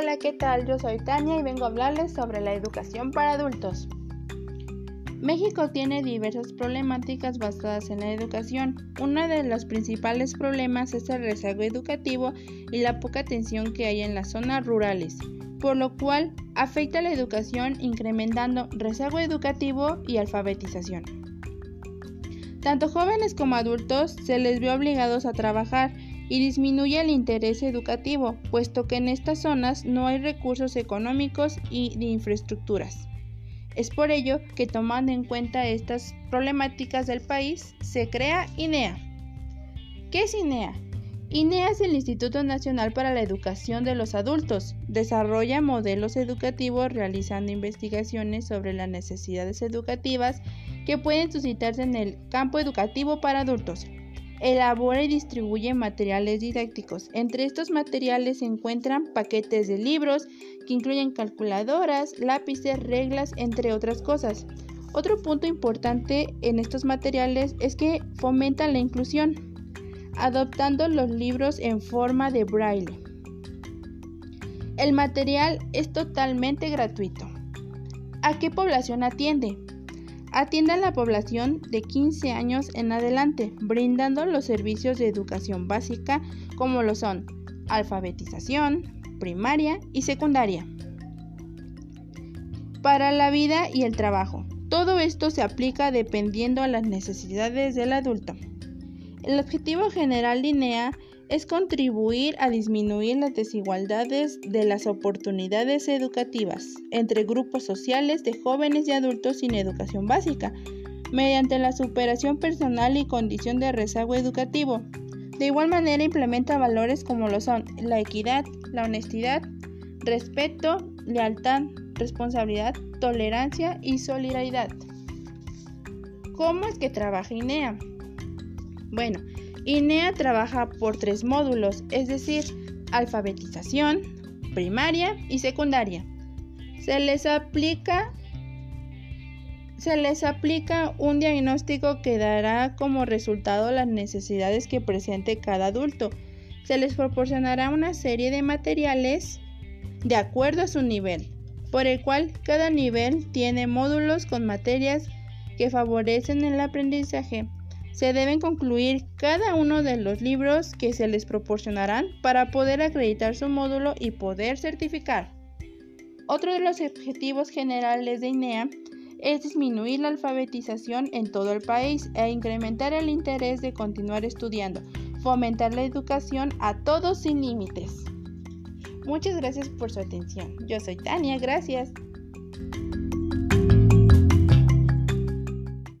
Hola, ¿qué tal? Yo soy Tania y vengo a hablarles sobre la educación para adultos. México tiene diversas problemáticas basadas en la educación. Uno de los principales problemas es el rezago educativo y la poca atención que hay en las zonas rurales, por lo cual afecta la educación incrementando rezago educativo y alfabetización. Tanto jóvenes como adultos se les ve obligados a trabajar y disminuye el interés educativo, puesto que en estas zonas no hay recursos económicos y de infraestructuras. Es por ello que tomando en cuenta estas problemáticas del país, se crea INEA. ¿Qué es INEA? INEA es el Instituto Nacional para la Educación de los Adultos. Desarrolla modelos educativos realizando investigaciones sobre las necesidades educativas que pueden suscitarse en el campo educativo para adultos elabora y distribuye materiales didácticos. Entre estos materiales se encuentran paquetes de libros que incluyen calculadoras, lápices, reglas, entre otras cosas. Otro punto importante en estos materiales es que fomentan la inclusión, adoptando los libros en forma de braille. El material es totalmente gratuito. ¿A qué población atiende? Atiende a la población de 15 años en adelante, brindando los servicios de educación básica como lo son alfabetización, primaria y secundaria. Para la vida y el trabajo. Todo esto se aplica dependiendo a las necesidades del adulto. El objetivo general de INEA es contribuir a disminuir las desigualdades de las oportunidades educativas entre grupos sociales de jóvenes y adultos sin educación básica, mediante la superación personal y condición de rezago educativo. De igual manera implementa valores como lo son la equidad, la honestidad, respeto, lealtad, responsabilidad, tolerancia y solidaridad. ¿Cómo es que trabaja INEA? Bueno, INEA trabaja por tres módulos, es decir, alfabetización, primaria y secundaria. Se les aplica se les aplica un diagnóstico que dará como resultado las necesidades que presente cada adulto. Se les proporcionará una serie de materiales de acuerdo a su nivel, por el cual cada nivel tiene módulos con materias que favorecen el aprendizaje se deben concluir cada uno de los libros que se les proporcionarán para poder acreditar su módulo y poder certificar. Otro de los objetivos generales de INEA es disminuir la alfabetización en todo el país e incrementar el interés de continuar estudiando, fomentar la educación a todos sin límites. Muchas gracias por su atención. Yo soy Tania, gracias.